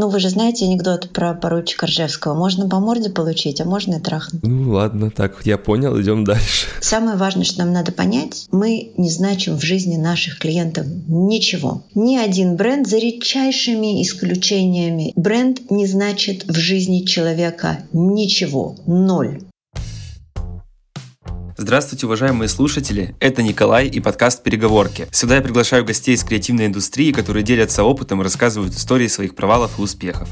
Ну, вы же знаете анекдот про поручика Ржевского. Можно по морде получить, а можно и трахнуть. Ну, ладно, так, я понял, идем дальше. Самое важное, что нам надо понять, мы не значим в жизни наших клиентов ничего. Ни один бренд, за редчайшими исключениями, бренд не значит в жизни человека ничего. Ноль. Здравствуйте, уважаемые слушатели! Это Николай и подкаст «Переговорки». Сюда я приглашаю гостей из креативной индустрии, которые делятся опытом и рассказывают истории своих провалов и успехов.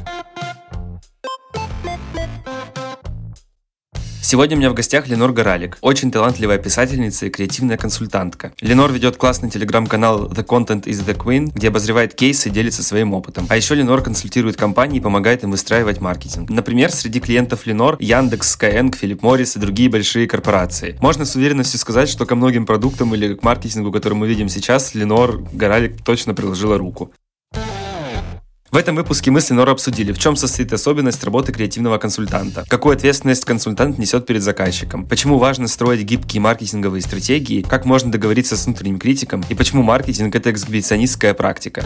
Сегодня у меня в гостях Ленор Горалик, очень талантливая писательница и креативная консультантка. Ленор ведет классный телеграм-канал The Content is the Queen, где обозревает кейсы и делится своим опытом. А еще Ленор консультирует компании и помогает им выстраивать маркетинг. Например, среди клиентов Ленор Яндекс, Skyeng, Филипп Моррис и другие большие корпорации. Можно с уверенностью сказать, что ко многим продуктам или к маркетингу, который мы видим сейчас, Ленор Горалик точно приложила руку. В этом выпуске мы с Ленорой обсудили, в чем состоит особенность работы креативного консультанта, какую ответственность консультант несет перед заказчиком, почему важно строить гибкие маркетинговые стратегии, как можно договориться с внутренним критиком и почему маркетинг – это эксгибиционистская практика.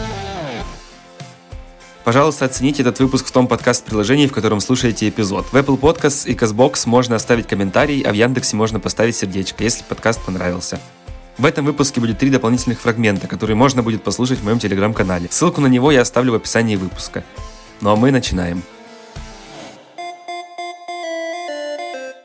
Пожалуйста, оцените этот выпуск в том подкаст-приложении, в котором слушаете эпизод. В Apple Podcasts и CastBox можно оставить комментарий, а в Яндексе можно поставить сердечко, если подкаст понравился. В этом выпуске будет три дополнительных фрагмента, которые можно будет послушать в моем телеграм-канале. Ссылку на него я оставлю в описании выпуска. Ну а мы начинаем.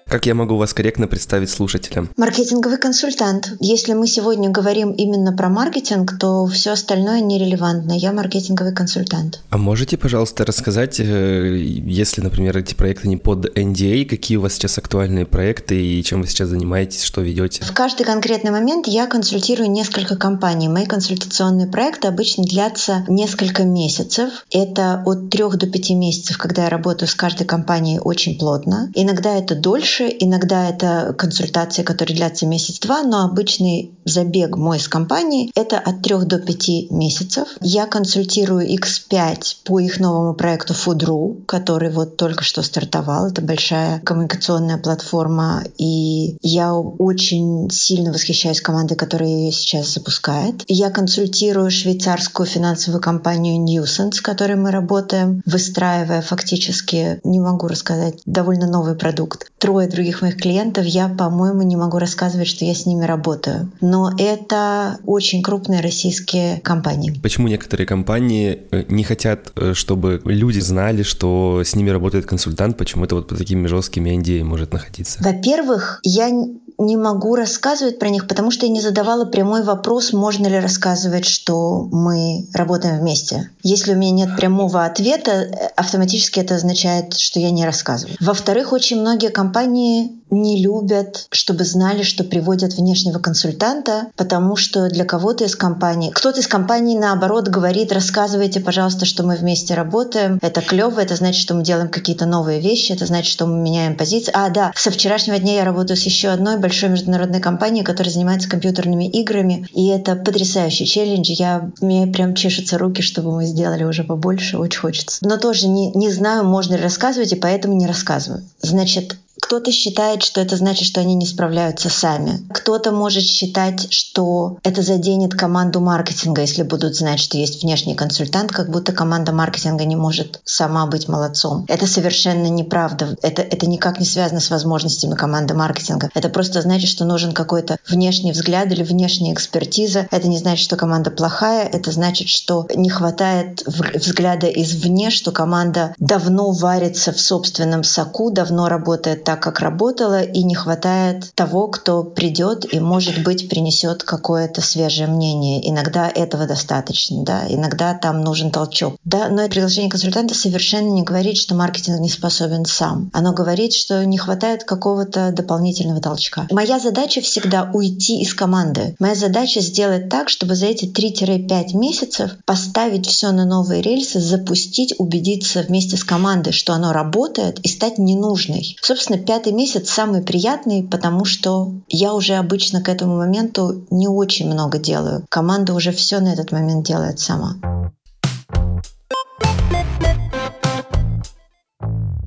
Как я могу вас корректно представить слушателям? Маркетинговый консультант. Если мы сегодня говорим именно про маркетинг, то все остальное нерелевантно. Я маркетинговый консультант. А можете, пожалуйста, рассказать, э, если, например, эти проекты не под NDA, а, какие у вас сейчас актуальные проекты и чем вы сейчас занимаетесь, что ведете? В каждый конкретный момент я консультирую несколько компаний. Мои консультационные проекты обычно длятся несколько месяцев. Это от трех до пяти месяцев, когда я работаю с каждой компанией очень плотно. Иногда это дольше, дольше. Иногда это консультации, которые длятся месяц-два, но обычный забег мой с компанией — это от трех до пяти месяцев. Я консультирую X5 по их новому проекту Food.ru, который вот только что стартовал. Это большая коммуникационная платформа, и я очень сильно восхищаюсь командой, которая ее сейчас запускает. Я консультирую швейцарскую финансовую компанию Newsens, с которой мы работаем, выстраивая фактически, не могу рассказать, довольно новый продукт. Трое других моих клиентов я, по-моему, не могу рассказывать, что я с ними работаю. Но это очень крупные российские компании. Почему некоторые компании э, не хотят, э, чтобы люди знали, что с ними работает консультант? Почему это вот по такими жесткими NDA может находиться? Во-первых, я не могу рассказывать про них, потому что я не задавала прямой вопрос, можно ли рассказывать, что мы работаем вместе. Если у меня нет прямого ответа, автоматически это означает, что я не рассказываю. Во-вторых, очень многие компании не любят, чтобы знали, что приводят внешнего консультанта, потому что для кого-то из компании, кто-то из компаний наоборот говорит, рассказывайте, пожалуйста, что мы вместе работаем, это клево, это значит, что мы делаем какие-то новые вещи, это значит, что мы меняем позиции. А, да, со вчерашнего дня я работаю с еще одной большой международной компанией, которая занимается компьютерными играми, и это потрясающий челлендж. Я, мне прям чешутся руки, чтобы мы сделали уже побольше, очень хочется. Но тоже не, не знаю, можно ли рассказывать, и поэтому не рассказываю. Значит, кто-то считает, что это значит, что они не справляются сами. Кто-то может считать, что это заденет команду маркетинга, если будут знать, что есть внешний консультант, как будто команда маркетинга не может сама быть молодцом. Это совершенно неправда. Это, это никак не связано с возможностями команды маркетинга. Это просто значит, что нужен какой-то внешний взгляд или внешняя экспертиза. Это не значит, что команда плохая. Это значит, что не хватает взгляда извне, что команда давно варится в собственном соку, давно работает так, как работала, и не хватает того, кто придет и, может быть, принесет какое-то свежее мнение. Иногда этого достаточно, да, иногда там нужен толчок. Да, но это приглашение консультанта совершенно не говорит, что маркетинг не способен сам. Оно говорит, что не хватает какого-то дополнительного толчка. Моя задача всегда уйти из команды. Моя задача сделать так, чтобы за эти 3-5 месяцев поставить все на новые рельсы, запустить, убедиться вместе с командой, что оно работает, и стать ненужной. Собственно, пятый месяц самый приятный, потому что я уже обычно к этому моменту не очень много делаю. Команда уже все на этот момент делает сама.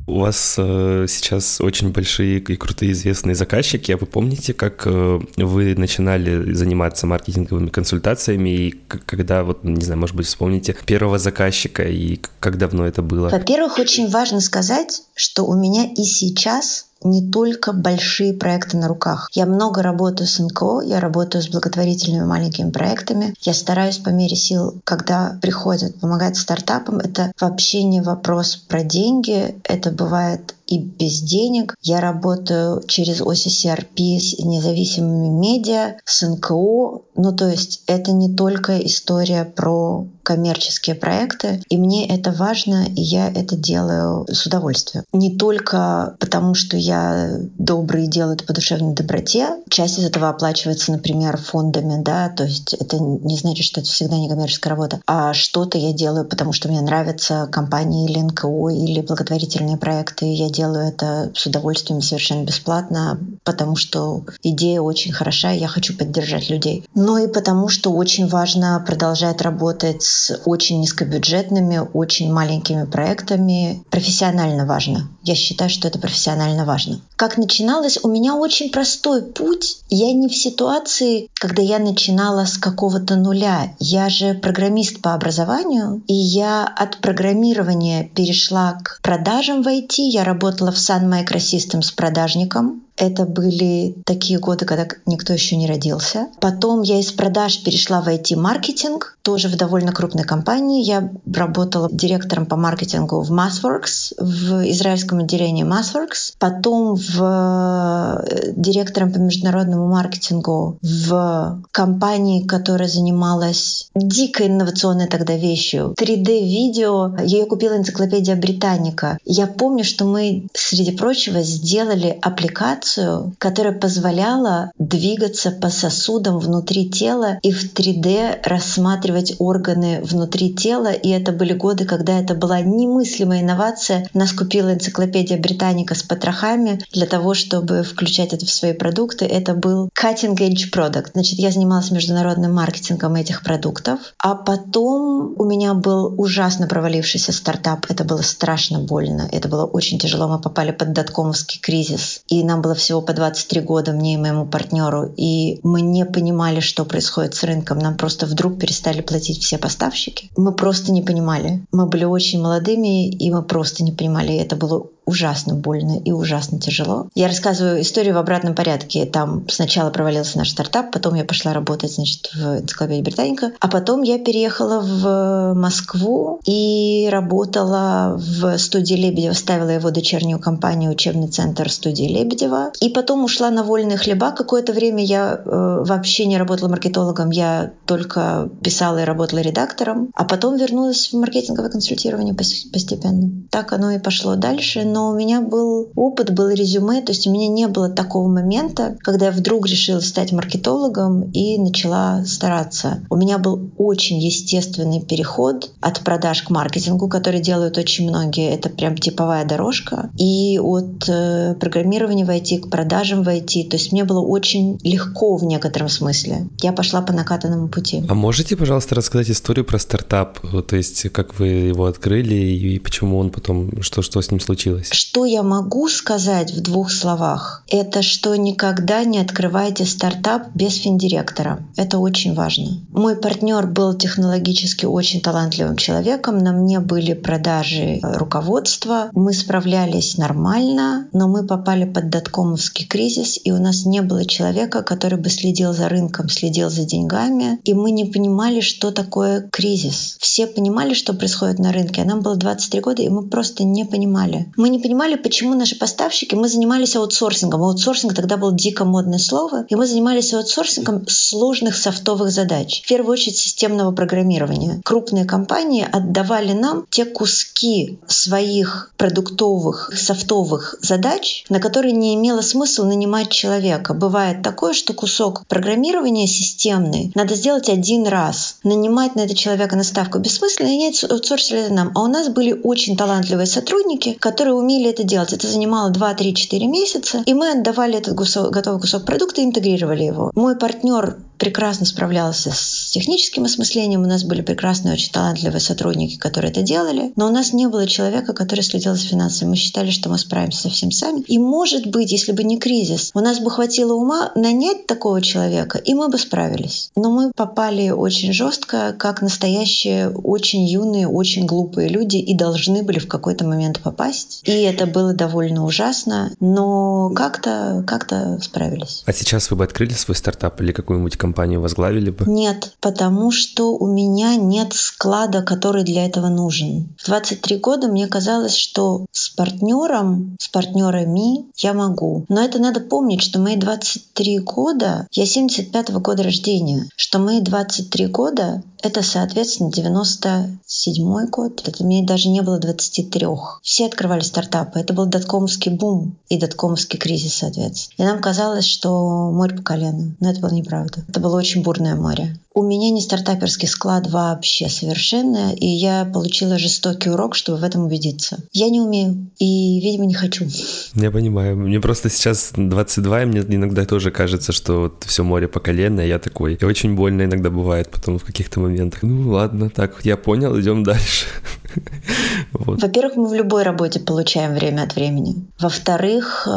У вас э, сейчас очень большие и крутые известные заказчики. А вы помните, как э, вы начинали заниматься маркетинговыми консультациями и когда, вот, не знаю, может быть, вспомните первого заказчика и как давно это было? Во-первых, очень важно сказать, что у меня и сейчас не только большие проекты на руках. Я много работаю с НКО, я работаю с благотворительными маленькими проектами. Я стараюсь по мере сил, когда приходят помогать стартапам, это вообще не вопрос про деньги, это бывает и без денег. Я работаю через OCCRP с независимыми медиа, с НКО. Ну, то есть это не только история про коммерческие проекты, и мне это важно, и я это делаю с удовольствием. Не только потому, что я добрый и делаю это по душевной доброте. Часть из этого оплачивается, например, фондами, да, то есть это не значит, что это всегда не коммерческая работа, а что-то я делаю, потому что мне нравятся компании или НКО, или благотворительные проекты, я делаю это с удовольствием совершенно бесплатно, потому что идея очень хороша, и я хочу поддержать людей. Но и потому, что очень важно продолжать работать с очень низкобюджетными, очень маленькими проектами. Профессионально важно. Я считаю, что это профессионально важно. Как начиналось? У меня очень простой путь. Я не в ситуации, когда я начинала с какого-то нуля. Я же программист по образованию, и я от программирования перешла к продажам в IT. Я работала в Sun Microsystems продажником. Это были такие годы, когда никто еще не родился. Потом я из продаж перешла в IT-маркетинг, тоже в довольно крупной компании. Я работала директором по маркетингу в MassWorks, в израильском отделении MassWorks. Потом в э, директором по международному маркетингу в компании, которая занималась дико инновационной тогда вещью. 3D-видео. Ее купила энциклопедия Британика. Я помню, что мы, среди прочего, сделали аппликацию анимацию, которая позволяла двигаться по сосудам внутри тела и в 3D рассматривать органы внутри тела. И это были годы, когда это была немыслимая инновация. Нас купила энциклопедия Британика с потрохами для того, чтобы включать это в свои продукты. Это был cutting edge product. Значит, я занималась международным маркетингом этих продуктов. А потом у меня был ужасно провалившийся стартап. Это было страшно больно. Это было очень тяжело. Мы попали под доткомовский кризис. И нам было всего по 23 года мне и моему партнеру, и мы не понимали, что происходит с рынком. Нам просто вдруг перестали платить все поставщики. Мы просто не понимали. Мы были очень молодыми, и мы просто не понимали. И это было ужасно больно и ужасно тяжело. Я рассказываю историю в обратном порядке. Там сначала провалился наш стартап, потом я пошла работать, значит, в энциклопедии Британика, а потом я переехала в Москву и работала в студии Лебедева, ставила его дочернюю компанию «Учебный центр студии Лебедева». И потом ушла на вольные хлеба. Какое-то время я э, вообще не работала маркетологом, я только писала и работала редактором, а потом вернулась в маркетинговое консультирование постепенно. Так оно и пошло дальше, но у меня был опыт, был резюме, то есть у меня не было такого момента, когда я вдруг решила стать маркетологом и начала стараться. У меня был очень естественный переход от продаж к маркетингу, который делают очень многие. Это прям типовая дорожка. И от э, программирования в IT к продажам в IT. То есть мне было очень легко в некотором смысле. Я пошла по накатанному пути. А можете, пожалуйста, рассказать историю про стартап? То есть как вы его открыли и почему он потом, что, что с ним случилось? Что я могу сказать в двух словах? Это что никогда не открывайте стартап без финдиректора. Это очень важно. Мой партнер был технологически очень талантливым человеком. На мне были продажи руководства. Мы справлялись нормально, но мы попали под доткомовский кризис, и у нас не было человека, который бы следил за рынком, следил за деньгами. И мы не понимали, что такое кризис. Все понимали, что происходит на рынке, а нам было 23 года, и мы просто не понимали. Мы не понимали, почему наши поставщики, мы занимались аутсорсингом. Аутсорсинг тогда был дико модное слово, и мы занимались аутсорсингом сложных софтовых задач. В первую очередь системного программирования. Крупные компании отдавали нам те куски своих продуктовых, софтовых задач, на которые не имело смысла нанимать человека. Бывает такое, что кусок программирования системный надо сделать один раз. Нанимать на это человека на ставку бессмысленно, и они аутсорсили это нам. А у нас были очень талантливые сотрудники, которые умели это делать. Это занимало 2-3-4 месяца, и мы отдавали этот кусок, готовый кусок продукта и интегрировали его. Мой партнер прекрасно справлялся с техническим осмыслением, у нас были прекрасные, очень талантливые сотрудники, которые это делали, но у нас не было человека, который следил за финансами. Мы считали, что мы справимся со всем сами. И, может быть, если бы не кризис, у нас бы хватило ума нанять такого человека, и мы бы справились. Но мы попали очень жестко, как настоящие, очень юные, очень глупые люди, и должны были в какой-то момент попасть. И это было довольно ужасно, но как-то как справились. А сейчас вы бы открыли свой стартап или какую-нибудь компанию возглавили бы? Нет, потому что у меня нет склада, который для этого нужен. В 23 года мне казалось, что с партнером, с партнерами я могу. Но это надо помнить, что мои 23 года, я 75 -го года рождения, что мои 23 года это, соответственно, 97 год. Это мне даже не было 23. Все открывали стартапы. Это был доткомский бум и доткомский кризис, соответственно. И нам казалось, что море по колено. Но это было неправда. Это было очень бурное море. У меня не стартаперский склад вообще совершенно, и я получила жестокий урок, чтобы в этом убедиться. Я не умею и, видимо, не хочу. Я понимаю. Мне просто сейчас 22, и мне иногда тоже кажется, что вот все море по колено, и я такой. И очень больно иногда бывает потом в каких-то моментах. Ну ладно, так, я понял, идем дальше. Во-первых, мы в любой работе получаем время от времени. Во-вторых, э,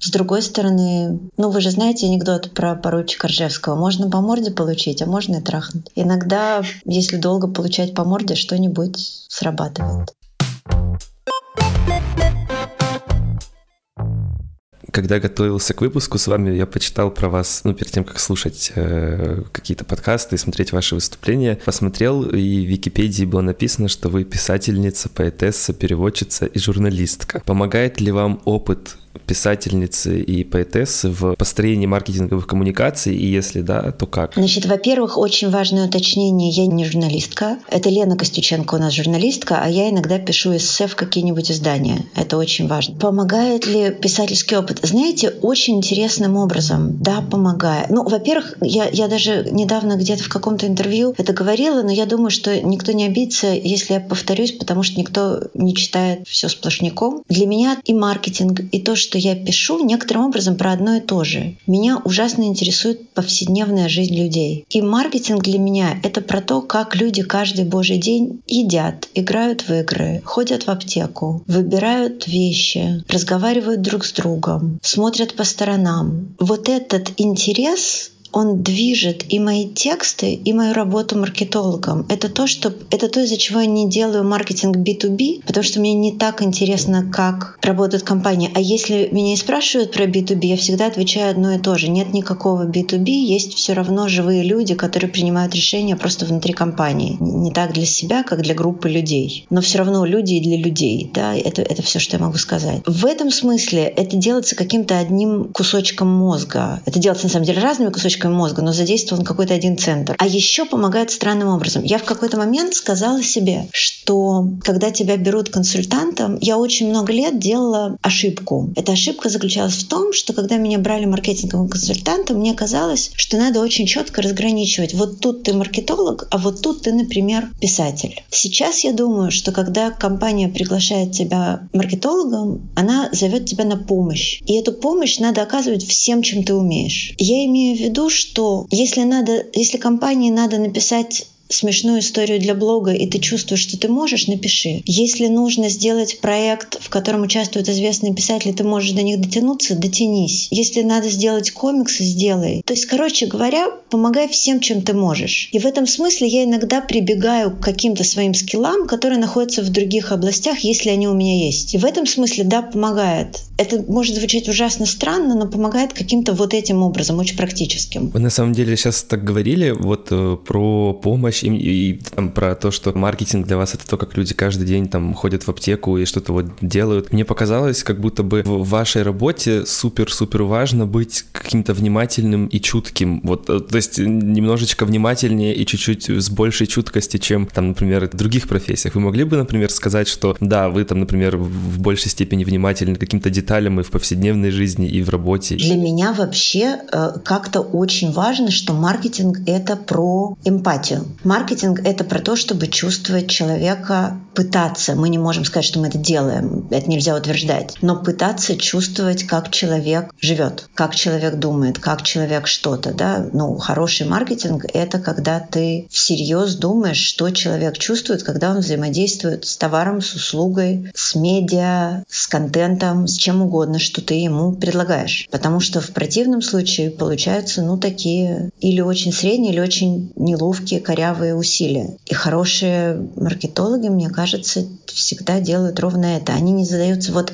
с другой стороны, ну вы же знаете анекдот про поручика Ржевского. Можно по морде получить, а можно и трахнуть. Иногда, если долго получать по морде, что-нибудь срабатывает. Когда готовился к выпуску с вами, я почитал про вас, ну, перед тем, как слушать э, какие-то подкасты и смотреть ваши выступления, посмотрел, и в Википедии было написано, что вы писательница, поэтесса, переводчица и журналистка. Помогает ли вам опыт писательницы и поэтессы в построении маркетинговых коммуникаций, и если да, то как? Значит, во-первых, очень важное уточнение, я не журналистка. Это Лена Костюченко у нас журналистка, а я иногда пишу эссе в какие-нибудь издания. Это очень важно. Помогает ли писательский опыт? Знаете, очень интересным образом. Да, помогает. Ну, во-первых, я, я даже недавно где-то в каком-то интервью это говорила, но я думаю, что никто не обидится, если я повторюсь, потому что никто не читает все сплошняком. Для меня и маркетинг, и то, что я пишу некоторым образом про одно и то же. Меня ужасно интересует повседневная жизнь людей. И маркетинг для меня — это про то, как люди каждый божий день едят, играют в игры, ходят в аптеку, выбирают вещи, разговаривают друг с другом, смотрят по сторонам. Вот этот интерес он движет и мои тексты, и мою работу маркетологом. Это то, что, это то, из-за чего я не делаю маркетинг B2B, потому что мне не так интересно, как работает компания. А если меня и спрашивают про B2B, я всегда отвечаю одно и то же. Нет никакого B2B, есть все равно живые люди, которые принимают решения просто внутри компании. Не так для себя, как для группы людей. Но все равно люди и для людей. Да, это, это все, что я могу сказать. В этом смысле это делается каким-то одним кусочком мозга. Это делается на самом деле разными кусочками клеточками мозга, но задействован какой-то один центр. А еще помогает странным образом. Я в какой-то момент сказала себе, что когда тебя берут консультантом, я очень много лет делала ошибку. Эта ошибка заключалась в том, что когда меня брали маркетинговым консультантом, мне казалось, что надо очень четко разграничивать. Вот тут ты маркетолог, а вот тут ты, например, писатель. Сейчас я думаю, что когда компания приглашает тебя маркетологом, она зовет тебя на помощь. И эту помощь надо оказывать всем, чем ты умеешь. Я имею в виду, что если надо, если компании надо написать смешную историю для блога, и ты чувствуешь, что ты можешь, напиши. Если нужно сделать проект, в котором участвуют известные писатели, ты можешь до них дотянуться, дотянись. Если надо сделать комиксы, сделай. То есть, короче говоря, помогай всем, чем ты можешь. И в этом смысле я иногда прибегаю к каким-то своим скиллам, которые находятся в других областях, если они у меня есть. И в этом смысле, да, помогает. Это может звучать ужасно странно, но помогает каким-то вот этим образом, очень практическим. Вы на самом деле сейчас так говорили вот э, про помощь помощь и, и там, про то, что маркетинг для вас это то, как люди каждый день там ходят в аптеку и что-то вот делают. Мне показалось, как будто бы в вашей работе супер-супер важно быть каким-то внимательным и чутким. Вот, э, то есть немножечко внимательнее и чуть-чуть с большей чуткости, чем там, например, в других профессиях. Вы могли бы, например, сказать, что да, вы там, например, в большей степени внимательны каким-то деталям, деталям и в повседневной жизни, и в работе. Для меня вообще э, как-то очень важно, что маркетинг — это про эмпатию. Маркетинг — это про то, чтобы чувствовать человека, пытаться. Мы не можем сказать, что мы это делаем, это нельзя утверждать, но пытаться чувствовать, как человек живет, как человек думает, как человек что-то. Да? Ну, хороший маркетинг — это когда ты всерьез думаешь, что человек чувствует, когда он взаимодействует с товаром, с услугой, с медиа, с контентом, с чем угодно, что ты ему предлагаешь. Потому что в противном случае получаются, ну, такие или очень средние, или очень неловкие, корявые усилия. И хорошие маркетологи, мне кажется, всегда делают ровно это. Они не задаются... Вот,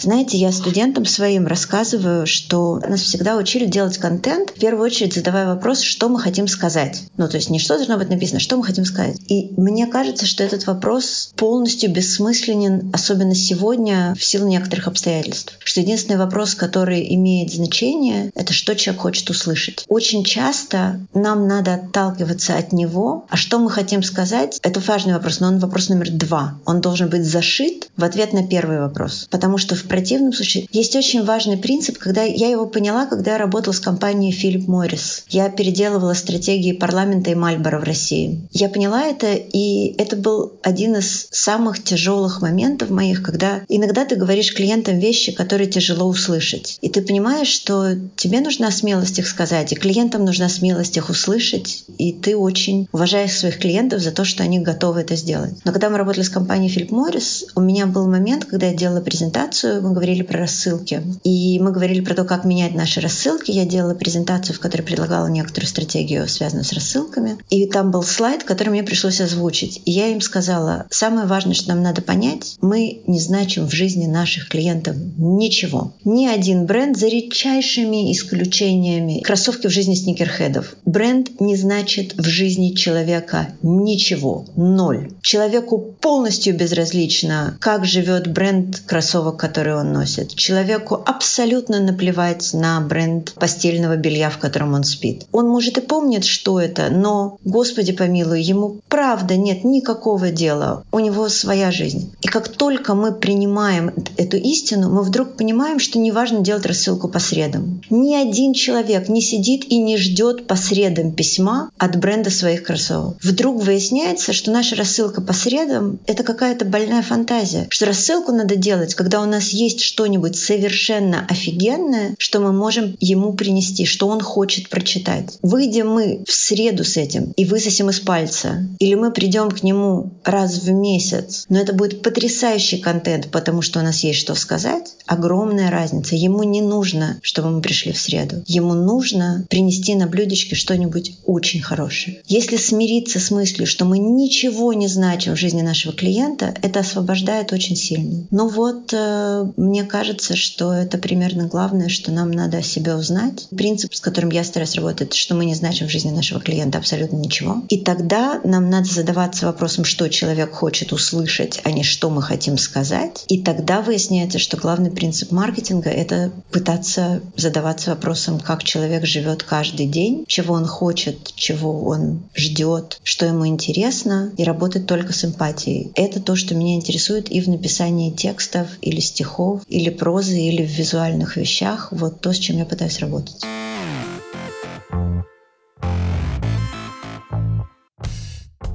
знаете, я студентам своим рассказываю, что нас всегда учили делать контент, в первую очередь задавая вопрос, что мы хотим сказать. Ну, то есть не что должно быть написано, что мы хотим сказать. И мне кажется, что этот вопрос полностью бессмысленен, особенно сегодня, в силу некоторых обстоятельств. Что единственный вопрос, который имеет значение, это что человек хочет услышать. Очень часто нам надо отталкиваться от него, а что мы хотим сказать, это важный вопрос, но он вопрос номер два. Он должен быть зашит в ответ на первый вопрос. Потому что в противном случае есть очень важный принцип, когда я его поняла, когда я работала с компанией Philip Morris. Я переделывала стратегии парламента и Мальборо в России. Я поняла это, и это был один из самых тяжелых моментов моих, когда иногда ты говоришь клиентам вещи, которые тяжело услышать. И ты понимаешь, что тебе нужна смелость их сказать, и клиентам нужна смелость их услышать, и ты очень уважаешь своих клиентов за то, что они готовы это сделать. Но когда мы работали с компанией Philip Morris, у меня был момент, когда я делала презентацию, мы говорили про рассылки. И мы говорили про то, как менять наши рассылки. Я делала презентацию, в которой предлагала некоторую стратегию, связанную с рассылками. И там был слайд, который мне пришлось озвучить. И я им сказала, самое важное, что нам надо понять, мы не значим в жизни наших клиентов ничего. Ни один бренд, за редчайшими исключениями, кроссовки в жизни сникерхедов. Бренд не значит в жизни человека ничего. Ноль. Человеку полностью безразлично, как живет бренд кроссовок, который он носит. Человеку абсолютно наплевать на бренд постельного белья, в котором он спит. Он, может, и помнит, что это, но, Господи помилуй, ему правда нет никакого дела. У него своя жизнь. И как только мы принимаем эту истину, мы вдруг понимаем, что не важно делать рассылку по средам. Ни один человек не сидит и не ждет по средам письма от бренда своих кроссовок. Вдруг выясняется, что наша рассылка по средам — это какая-то больная фантазия. Что рассылку надо делать, когда у нас есть что-нибудь совершенно офигенное, что мы можем ему принести, что он хочет прочитать. Выйдем мы в среду с этим и высосим из пальца. Или мы придем к нему раз в месяц. Но это будет потрясающий контент, потому что у нас есть что сказать. Огромная разница. Ему не нужно, чтобы мы пришли в среду. Ему нужно принести на блюдечке что-нибудь очень хорошее. Если смириться с мыслью, что мы ничего не значим в жизни нашего клиента, это освобождает очень сильно. Но вот э, мне кажется, что это примерно главное, что нам надо о себе узнать. Принцип, с которым я стараюсь работать, что мы не значим в жизни нашего клиента абсолютно ничего. И тогда нам надо задаваться вопросом, что человек хочет услышать, а не что мы хотим сказать. И тогда выясняется, что главный принцип маркетинга — это пытаться задаваться вопросом, как человек живет каждый день, чего он хочет, чего он ждет, что ему интересно, и работать только с эмпатией. Это то, что меня интересует и в написании текстов или стихов, или прозы, или в визуальных вещах. Вот то, с чем я пытаюсь работать.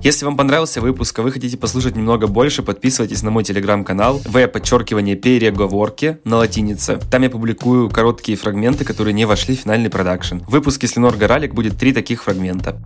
Если вам понравился выпуск, а вы хотите послушать немного больше, подписывайтесь на мой телеграм-канал в подчеркивание переговорки на латинице. Там я публикую короткие фрагменты, которые не вошли в финальный продакшн. В выпуске с Ленор Горалик будет три таких фрагмента.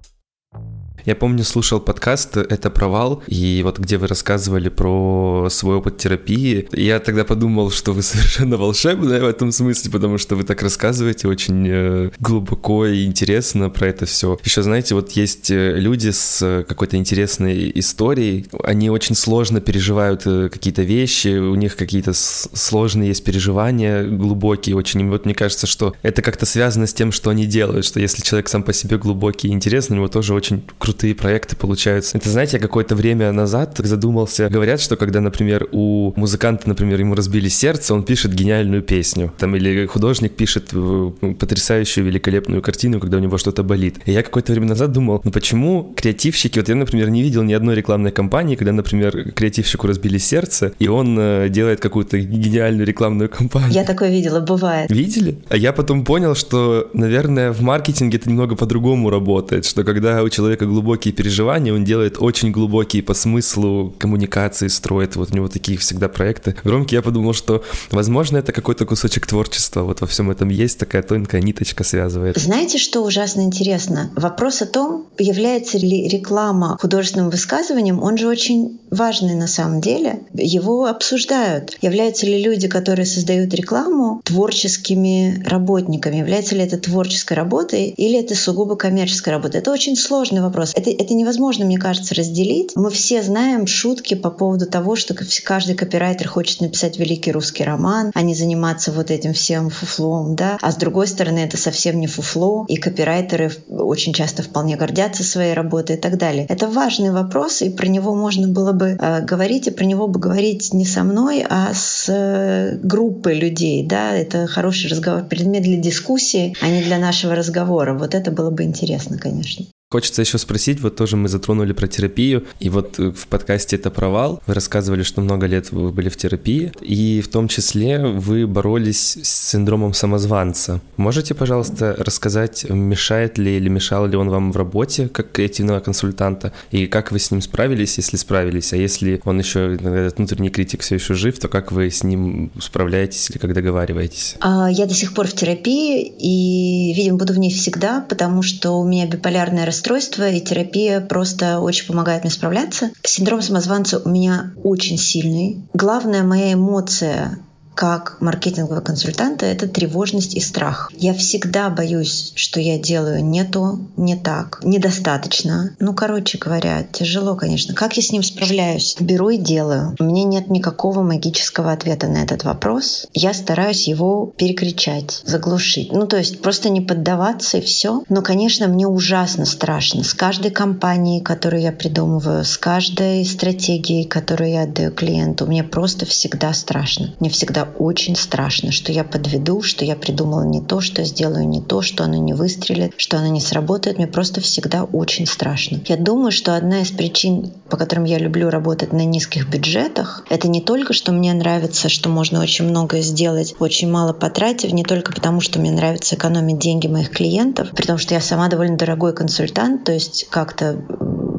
Я помню, слушал подкаст «Это провал», и вот где вы рассказывали про свой опыт терапии, я тогда подумал, что вы совершенно волшебная в этом смысле, потому что вы так рассказываете очень э, глубоко и интересно про это все. Еще, знаете, вот есть э, люди с какой-то интересной историей, они очень сложно переживают э, какие-то вещи, у них какие-то сложные есть переживания, глубокие очень. И вот мне кажется, что это как-то связано с тем, что они делают, что если человек сам по себе глубокий и интересный, у него тоже очень крутой крутые проекты получаются. Это, знаете, я какое-то время назад задумался. Говорят, что когда, например, у музыканта, например, ему разбили сердце, он пишет гениальную песню. Там, или художник пишет э, потрясающую, великолепную картину, когда у него что-то болит. И я какое-то время назад думал, ну почему креативщики... Вот я, например, не видел ни одной рекламной кампании, когда, например, креативщику разбили сердце, и он э, делает какую-то гениальную рекламную кампанию. Я такое видела, бывает. Видели? А я потом понял, что, наверное, в маркетинге это немного по-другому работает, что когда у человека глубокие переживания, он делает очень глубокие по смыслу коммуникации, строит. Вот у него такие всегда проекты громкие. Я подумал, что, возможно, это какой-то кусочек творчества. Вот во всем этом есть такая тонкая ниточка связывает. Знаете, что ужасно интересно? Вопрос о том, является ли реклама художественным высказыванием, он же очень важный на самом деле. Его обсуждают. Являются ли люди, которые создают рекламу, творческими работниками? Является ли это творческой работой или это сугубо коммерческая работа? Это очень сложный вопрос. Это, это невозможно, мне кажется, разделить. Мы все знаем шутки по поводу того, что каждый копирайтер хочет написать великий русский роман, а не заниматься вот этим всем фуфлом, да. А с другой стороны, это совсем не фуфло, и копирайтеры очень часто вполне гордятся своей работой и так далее. Это важный вопрос, и про него можно было бы э, говорить, и про него бы говорить не со мной, а с э, группой людей, да. Это хороший разговор, предмет для дискуссии, а не для нашего разговора. Вот это было бы интересно, конечно. Хочется еще спросить, вот тоже мы затронули про терапию, и вот э, в подкасте «Это провал» вы рассказывали, что много лет вы были в терапии, и в том числе вы боролись с синдромом самозванца. Можете, пожалуйста, рассказать, мешает ли или мешал ли он вам в работе как креативного консультанта, и как вы с ним справились, если справились, а если он еще, этот внутренний критик все еще жив, то как вы с ним справляетесь или как договариваетесь? А, я до сих пор в терапии, и, видимо, буду в ней всегда, потому что у меня биполярное расстройство расстройство, и терапия просто очень помогает мне справляться. Синдром самозванца у меня очень сильный. Главная моя эмоция как маркетингового консультанта, это тревожность и страх. Я всегда боюсь, что я делаю не то, не так, недостаточно. Ну, короче говоря, тяжело, конечно. Как я с ним справляюсь? Беру и делаю. У меня нет никакого магического ответа на этот вопрос. Я стараюсь его перекричать, заглушить. Ну, то есть просто не поддаваться и все. Но, конечно, мне ужасно страшно. С каждой компанией, которую я придумываю, с каждой стратегией, которую я отдаю клиенту, мне просто всегда страшно. Мне всегда очень страшно, что я подведу, что я придумала не то, что сделаю не то, что оно не выстрелит, что оно не сработает. Мне просто всегда очень страшно. Я думаю, что одна из причин, по которым я люблю работать на низких бюджетах, это не только, что мне нравится, что можно очень многое сделать, очень мало потратив, не только потому, что мне нравится экономить деньги моих клиентов, при том, что я сама довольно дорогой консультант, то есть как-то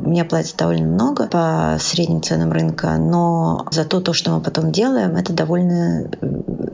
мне платят довольно много по средним ценам рынка, но зато то, что мы потом делаем, это довольно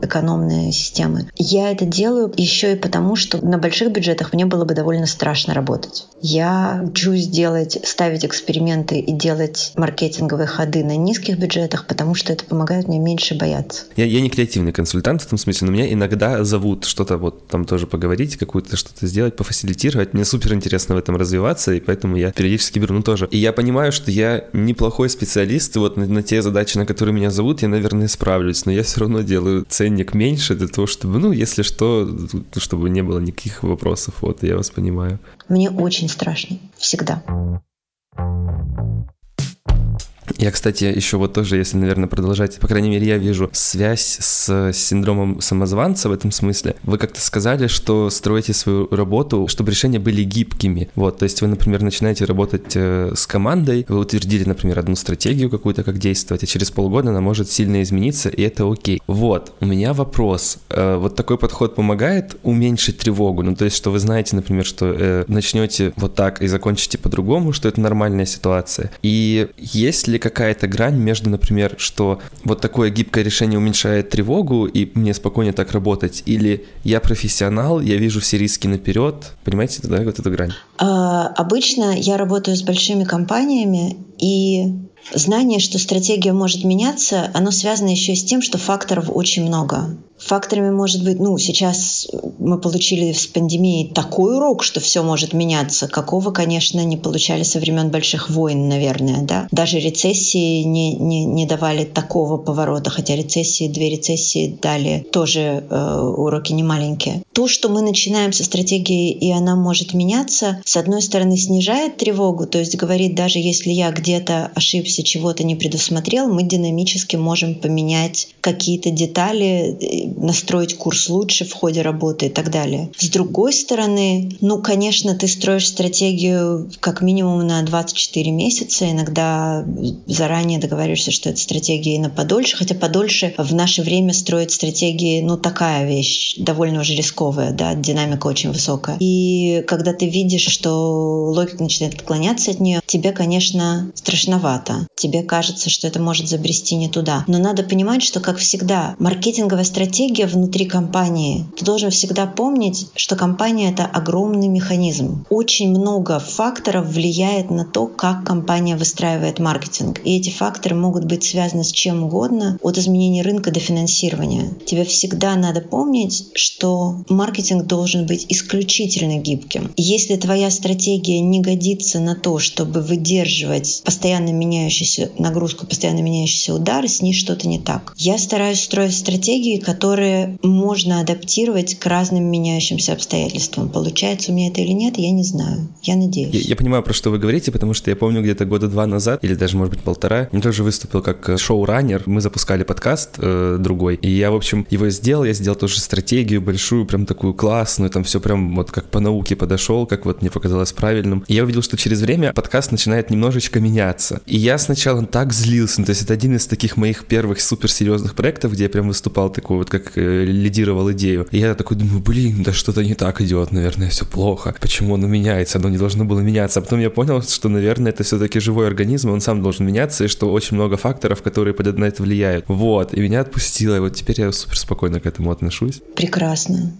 экономные системы. Я это делаю еще и потому, что на больших бюджетах мне было бы довольно страшно работать. Я учусь делать, ставить эксперименты и делать маркетинговые ходы на низких бюджетах, потому что это помогает мне меньше бояться. Я, я не креативный консультант в том смысле, но меня иногда зовут что-то вот там тоже поговорить, какую-то что-то сделать, пофасилитировать. Мне супер интересно в этом развиваться, и поэтому я периодически беру, ну тоже. И я понимаю, что я неплохой специалист, и вот на, на те задачи, на которые меня зовут, я, наверное, справлюсь, но я все равно делаю ценник меньше для того, чтобы, ну, если что, чтобы не было никаких вопросов. Вот, я вас понимаю. Мне очень страшно. Всегда. Я, кстати, еще вот тоже, если, наверное, продолжать, по крайней мере, я вижу связь с синдромом самозванца в этом смысле. Вы как-то сказали, что строите свою работу, чтобы решения были гибкими. Вот, то есть вы, например, начинаете работать э, с командой, вы утвердили, например, одну стратегию какую-то, как действовать, и через полгода она может сильно измениться, и это окей. Вот, у меня вопрос. Э, вот такой подход помогает уменьшить тревогу? Ну, то есть, что вы знаете, например, что э, начнете вот так и закончите по-другому, что это нормальная ситуация. И есть ли какая-то грань между, например, что вот такое гибкое решение уменьшает тревогу, и мне спокойнее так работать, или я профессионал, я вижу все риски наперед, понимаете, да, вот эта грань? А, обычно я работаю с большими компаниями, и Знание, что стратегия может меняться, оно связано еще и с тем, что факторов очень много. Факторами может быть, ну, сейчас мы получили с пандемией такой урок, что все может меняться, какого, конечно, не получали со времен больших войн, наверное, да. Даже рецессии не, не, не давали такого поворота, хотя рецессии, две рецессии дали тоже э, уроки не маленькие. То, что мы начинаем со стратегии, и она может меняться, с одной стороны, снижает тревогу, то есть говорит, даже если я где-то ошибся, чего-то не предусмотрел, мы динамически можем поменять какие-то детали, э, настроить курс лучше в ходе работы и так далее. С другой стороны, ну, конечно, ты строишь стратегию как минимум на 24 месяца, иногда заранее договариваешься, что это стратегия и на подольше, хотя подольше в наше время строить стратегии, ну, такая вещь, довольно уже рисковая, да, динамика очень высокая. И когда ты видишь, что логика начинает отклоняться от нее, тебе, конечно, страшновато. Тебе кажется, что это может забрести не туда. Но надо понимать, что, как всегда, маркетинговая стратегия внутри компании. Ты должен всегда помнить, что компания — это огромный механизм. Очень много факторов влияет на то, как компания выстраивает маркетинг. И эти факторы могут быть связаны с чем угодно, от изменения рынка до финансирования. Тебе всегда надо помнить, что маркетинг должен быть исключительно гибким. Если твоя стратегия не годится на то, чтобы выдерживать постоянно меняющуюся нагрузку, постоянно меняющийся удар, с ней что-то не так. Я стараюсь строить стратегии, которые можно адаптировать к разным меняющимся обстоятельствам. Получается у меня это или нет, я не знаю. Я надеюсь. Я, я понимаю, про что вы говорите, потому что я помню где-то года два назад, или даже, может быть, полтора, я тоже выступил как шоу-раннер. Мы запускали подкаст э, другой, и я, в общем, его сделал. Я сделал тоже стратегию большую, прям такую классную, там все прям вот как по науке подошел, как вот мне показалось правильным. И я увидел, что через время подкаст начинает немножечко меняться. И я сначала так злился, ну, то есть это один из таких моих первых суперсерьезных проектов, где я прям выступал такой вот, как э, лидировал идею. И я такой думаю, блин, да что-то не так идет, наверное, все плохо. Почему оно меняется? Оно не должно было меняться. А потом я понял, что, наверное, это все-таки живой организм, он сам должен меняться, и что очень много факторов, которые на это влияют. Вот, и меня отпустило, и вот теперь я супер спокойно к этому отношусь. Прекрасно.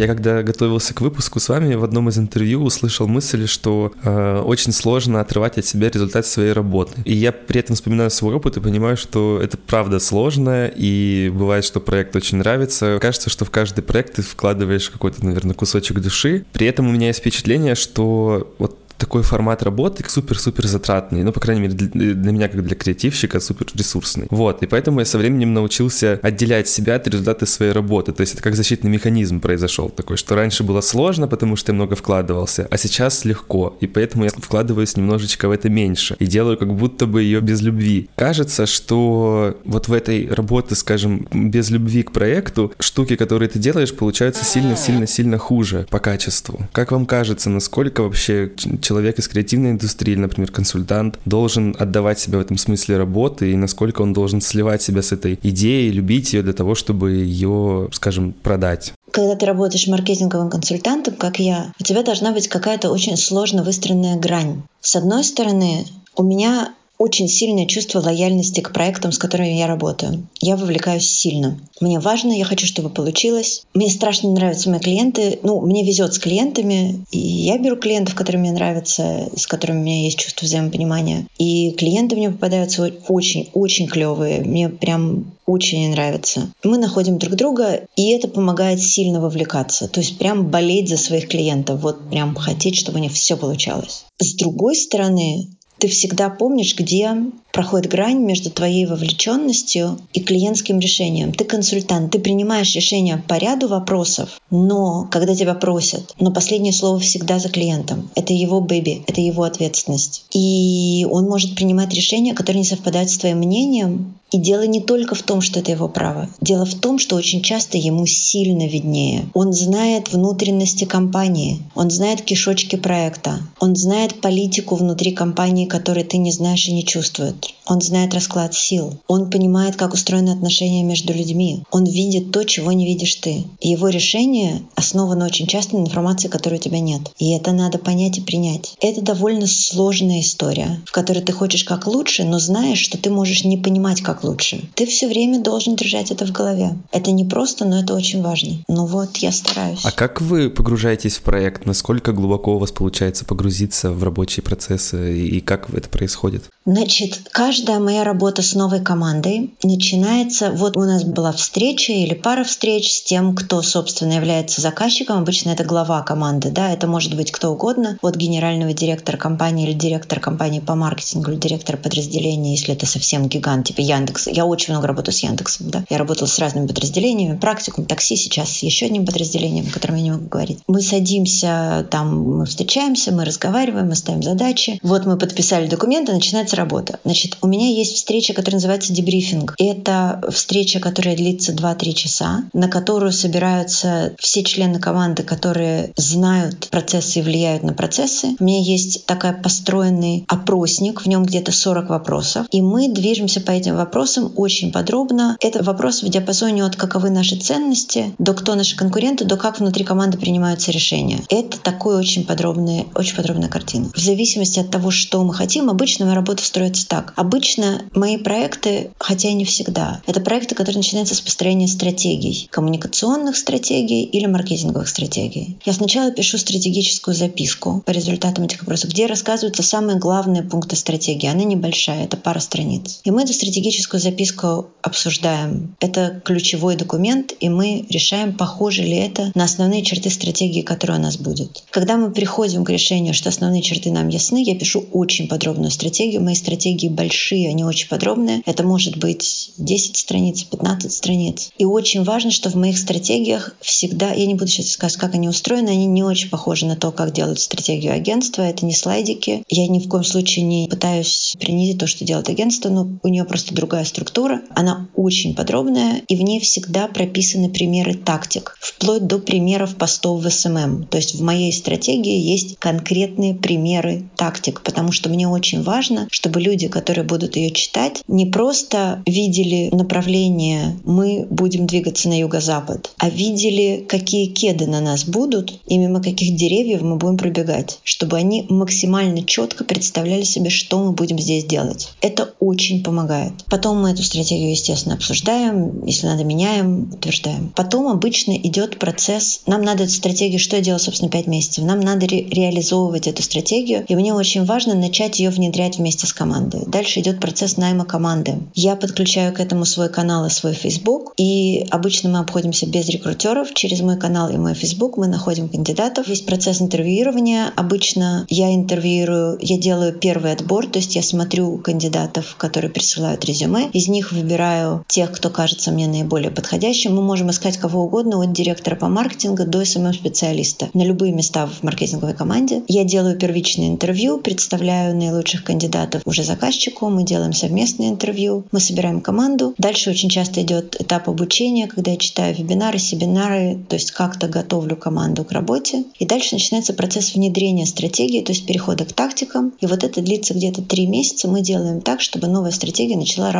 Я когда готовился к выпуску с вами, в одном из интервью услышал мысль, что э, очень сложно отрывать от себя результат своей работы. И я при этом вспоминаю свой опыт и понимаю, что это правда сложно, и бывает, что проект очень нравится. Кажется, что в каждый проект ты вкладываешь какой-то, наверное, кусочек души. При этом у меня есть впечатление, что вот такой формат работы супер-супер затратный, ну, по крайней мере, для, для меня, как для креативщика, супер ресурсный. Вот, и поэтому я со временем научился отделять себя от результата своей работы, то есть это как защитный механизм произошел такой, что раньше было сложно, потому что я много вкладывался, а сейчас легко, и поэтому я вкладываюсь немножечко в это меньше и делаю как будто бы ее без любви. Кажется, что вот в этой работе, скажем, без любви к проекту, штуки, которые ты делаешь, получаются сильно-сильно-сильно хуже по качеству. Как вам кажется, насколько вообще человек из креативной индустрии, например, консультант, должен отдавать себя в этом смысле работы и насколько он должен сливать себя с этой идеей, любить ее для того, чтобы ее, скажем, продать? Когда ты работаешь маркетинговым консультантом, как я, у тебя должна быть какая-то очень сложно выстроенная грань. С одной стороны, у меня очень сильное чувство лояльности к проектам, с которыми я работаю. Я вовлекаюсь сильно. Мне важно, я хочу, чтобы получилось. Мне страшно нравятся мои клиенты. Ну, мне везет с клиентами. И я беру клиентов, которые мне нравятся, с которыми у меня есть чувство взаимопонимания. И клиенты мне попадаются очень-очень клевые. Мне прям очень нравится. Мы находим друг друга, и это помогает сильно вовлекаться. То есть прям болеть за своих клиентов. Вот прям хотеть, чтобы у них все получалось. С другой стороны, ты всегда помнишь, где проходит грань между твоей вовлеченностью и клиентским решением. Ты консультант, ты принимаешь решения по ряду вопросов, но когда тебя просят, но последнее слово всегда за клиентом. Это его бэби, это его ответственность. И он может принимать решения, которые не совпадают с твоим мнением, и дело не только в том, что это его право. Дело в том, что очень часто ему сильно виднее. Он знает внутренности компании, он знает кишочки проекта, он знает политику внутри компании, которой ты не знаешь и не чувствуешь. Он знает расклад сил. Он понимает, как устроены отношения между людьми. Он видит то, чего не видишь ты. Его решение основано очень часто на информации, которой у тебя нет. И это надо понять и принять. Это довольно сложная история, в которой ты хочешь как лучше, но знаешь, что ты можешь не понимать, как как лучше. Ты все время должен держать это в голове. Это не просто, но это очень важно. Ну вот, я стараюсь. А как вы погружаетесь в проект? Насколько глубоко у вас получается погрузиться в рабочие процессы и как это происходит? Значит, каждая моя работа с новой командой начинается, вот у нас была встреча или пара встреч с тем, кто, собственно, является заказчиком. Обычно это глава команды, да, это может быть кто угодно, от генерального директора компании или директора компании по маркетингу или директора подразделения, если это совсем гигант, типа Яндекс. Я очень много работаю с Яндексом, да. Я работала с разными подразделениями, практикум, такси сейчас еще одним подразделением, о котором я не могу говорить. Мы садимся, там мы встречаемся, мы разговариваем, мы ставим задачи. Вот мы подписали документы, начинается работа. Значит, у меня есть встреча, которая называется дебрифинг. Это встреча, которая длится 2-3 часа, на которую собираются все члены команды, которые знают процессы и влияют на процессы. У меня есть такая построенный опросник, в нем где-то 40 вопросов. И мы движемся по этим вопросам очень подробно. Это вопрос в диапазоне от каковы наши ценности, до кто наши конкуренты, до как внутри команды принимаются решения. Это такой очень подробный, очень подробная картина. В зависимости от того, что мы хотим, обычно моя работа строится так. Обычно мои проекты, хотя и не всегда, это проекты, которые начинаются с построения стратегий, коммуникационных стратегий или маркетинговых стратегий. Я сначала пишу стратегическую записку по результатам этих вопросов, где рассказываются самые главные пункты стратегии. Она небольшая, это пара страниц. И мы эту стратегическую записку обсуждаем. Это ключевой документ, и мы решаем, похоже ли это на основные черты стратегии, которая у нас будет. Когда мы приходим к решению, что основные черты нам ясны, я пишу очень подробную стратегию. Мои стратегии большие, они очень подробные. Это может быть 10 страниц, 15 страниц. И очень важно, что в моих стратегиях всегда, я не буду сейчас сказать, как они устроены, они не очень похожи на то, как делают стратегию агентства. Это не слайдики. Я ни в коем случае не пытаюсь принизить то, что делает агентство, но у нее просто другая структура. Она очень подробная, и в ней всегда прописаны примеры тактик, вплоть до примеров постов в SMM. То есть в моей стратегии есть конкретные примеры тактик, потому что мне очень важно, чтобы люди, которые будут ее читать, не просто видели направление «мы будем двигаться на юго-запад», а видели, какие кеды на нас будут и мимо каких деревьев мы будем пробегать, чтобы они максимально четко представляли себе, что мы будем здесь делать. Это очень помогает. Потом мы эту стратегию, естественно, обсуждаем, если надо, меняем, утверждаем. Потом обычно идет процесс, нам надо эту стратегию, что делать, собственно, 5 месяцев, нам надо ре- реализовывать эту стратегию, и мне очень важно начать ее внедрять вместе с командой. Дальше идет процесс найма команды. Я подключаю к этому свой канал и свой Facebook, и обычно мы обходимся без рекрутеров. Через мой канал и мой Facebook мы находим кандидатов. Есть процесс интервьюирования. Обычно я интервьюирую, я делаю первый отбор, то есть я смотрю кандидатов, которые присылают резюме. Из них выбираю тех, кто кажется мне наиболее подходящим. Мы можем искать кого угодно, от директора по маркетингу до SMM-специалиста на любые места в маркетинговой команде. Я делаю первичное интервью, представляю наилучших кандидатов уже заказчику, мы делаем совместное интервью, мы собираем команду. Дальше очень часто идет этап обучения, когда я читаю вебинары, семинары, то есть как-то готовлю команду к работе. И дальше начинается процесс внедрения стратегии, то есть перехода к тактикам. И вот это длится где-то три месяца. Мы делаем так, чтобы новая стратегия начала работать.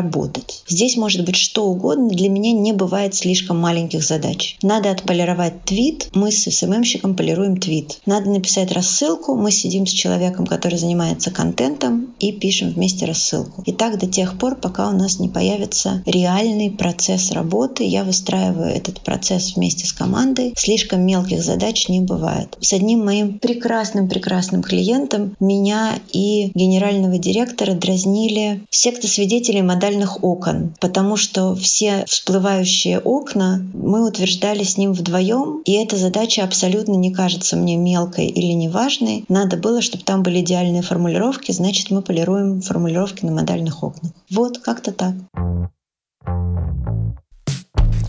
Здесь может быть что угодно. Для меня не бывает слишком маленьких задач. Надо отполировать твит. Мы с СММщиком полируем твит. Надо написать рассылку. Мы сидим с человеком, который занимается контентом и пишем вместе рассылку. И так до тех пор, пока у нас не появится реальный процесс работы. Я выстраиваю этот процесс вместе с командой. Слишком мелких задач не бывает. С одним моим прекрасным-прекрасным клиентом меня и генерального директора дразнили секта свидетелей модальных окон, потому что все всплывающие окна мы утверждали с ним вдвоем, и эта задача абсолютно не кажется мне мелкой или неважной. Надо было, чтобы там были идеальные формулировки, значит, мы полируем формулировки на модальных окнах. Вот как-то так.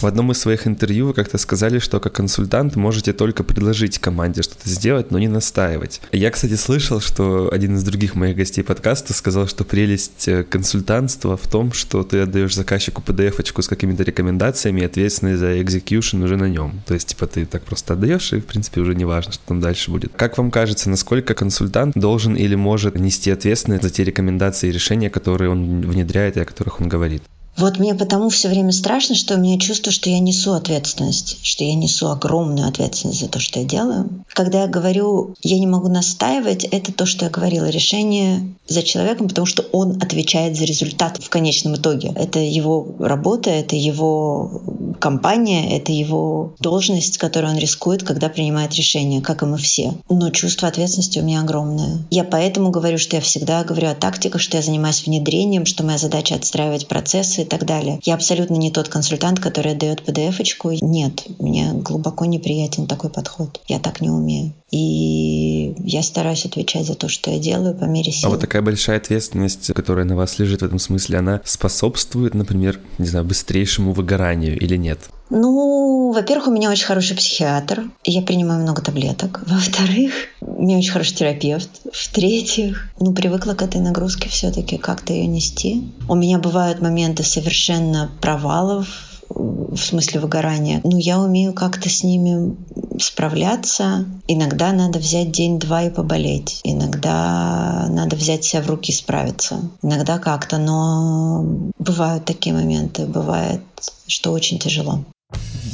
В одном из своих интервью вы как-то сказали, что как консультант можете только предложить команде что-то сделать, но не настаивать. Я, кстати, слышал, что один из других моих гостей подкаста сказал, что прелесть э, консультантства в том, что ты отдаешь заказчику PDF-очку с какими-то рекомендациями, и ответственность за экзекьюшн уже на нем. То есть, типа, ты так просто отдаешь, и, в принципе, уже не важно, что там дальше будет. Как вам кажется, насколько консультант должен или может нести ответственность за те рекомендации и решения, которые он внедряет и о которых он говорит? Вот мне потому все время страшно, что у меня чувство, что я несу ответственность, что я несу огромную ответственность за то, что я делаю. Когда я говорю, я не могу настаивать, это то, что я говорила, решение за человеком, потому что он отвечает за результат в конечном итоге. Это его работа, это его компания, это его должность, которую он рискует, когда принимает решение, как и мы все. Но чувство ответственности у меня огромное. Я поэтому говорю, что я всегда говорю о тактиках, что я занимаюсь внедрением, что моя задача отстраивать процессы и так далее. Я абсолютно не тот консультант, который отдает PDF-очку. Нет, мне глубоко неприятен такой подход. Я так не умею. И я стараюсь отвечать за то, что я делаю по мере сил. А вот такая большая ответственность, которая на вас лежит в этом смысле, она способствует, например, не знаю, быстрейшему выгоранию или нет? Ну, во-первых, у меня очень хороший психиатр, я принимаю много таблеток. Во-вторых, у меня очень хороший терапевт. В-третьих, ну, привыкла к этой нагрузке все-таки как-то ее нести. У меня бывают моменты совершенно провалов, в смысле выгорания. Ну, я умею как-то с ними справляться. Иногда надо взять день-два и поболеть. Иногда надо взять себя в руки и справиться. Иногда как-то, но бывают такие моменты. Бывает, что очень тяжело.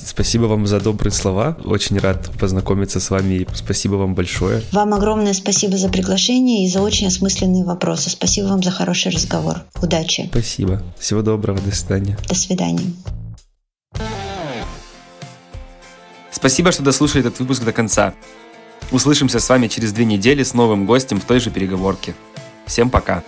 Спасибо вам за добрые слова. Очень рад познакомиться с вами. Спасибо вам большое. Вам огромное спасибо за приглашение и за очень осмысленные вопросы. Спасибо вам за хороший разговор. Удачи. Спасибо. Всего доброго. До свидания. До свидания. Спасибо, что дослушали этот выпуск до конца. Услышимся с вами через две недели с новым гостем в той же переговорке. Всем пока.